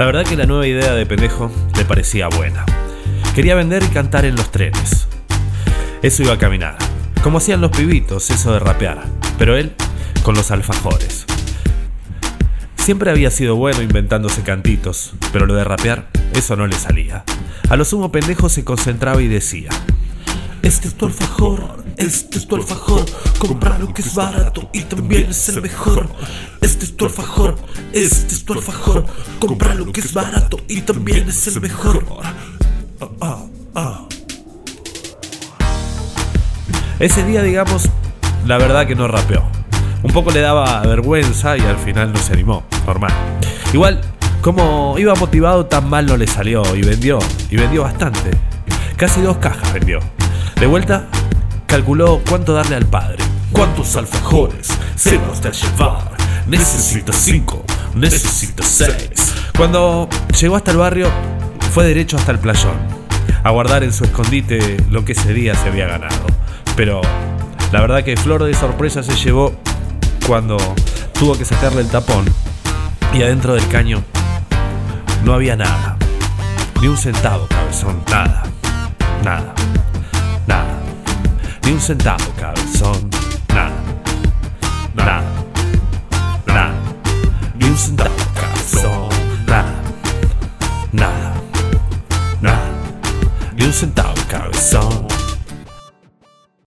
La verdad que la nueva idea de pendejo le parecía buena. Quería vender y cantar en los trenes. Eso iba a caminar. Como hacían los pibitos, eso de rapear. Pero él, con los alfajores. Siempre había sido bueno inventándose cantitos, pero lo de rapear, eso no le salía. A lo sumo pendejo se concentraba y decía: Este es tu alfajor, este es tu alfajor, compra lo que es barato y también es el mejor. Este es tu alfajor, este es tu alfajor, compra lo que es barato y también es el mejor. Ah, ah. Ese día, digamos, la verdad que no rapeó. Un poco le daba vergüenza y al final no se animó, normal. Igual, como iba motivado, tan mal no le salió y vendió, y vendió bastante. Casi dos cajas vendió. De vuelta, calculó cuánto darle al padre. ¿Cuántos alfajores se va usted a llevar? Necesita cinco, necesita seis. Cuando llegó hasta el barrio, fue derecho hasta el playón, a guardar en su escondite lo que ese día se había ganado. Pero la verdad que flor de sorpresa se llevó cuando tuvo que sacarle el tapón y adentro del caño no había nada. Ni un centavo, cabezón, nada. Nada. Nada. Ni un centavo, cabezón, Tusen a sommar Na, na, tusen dagar sommar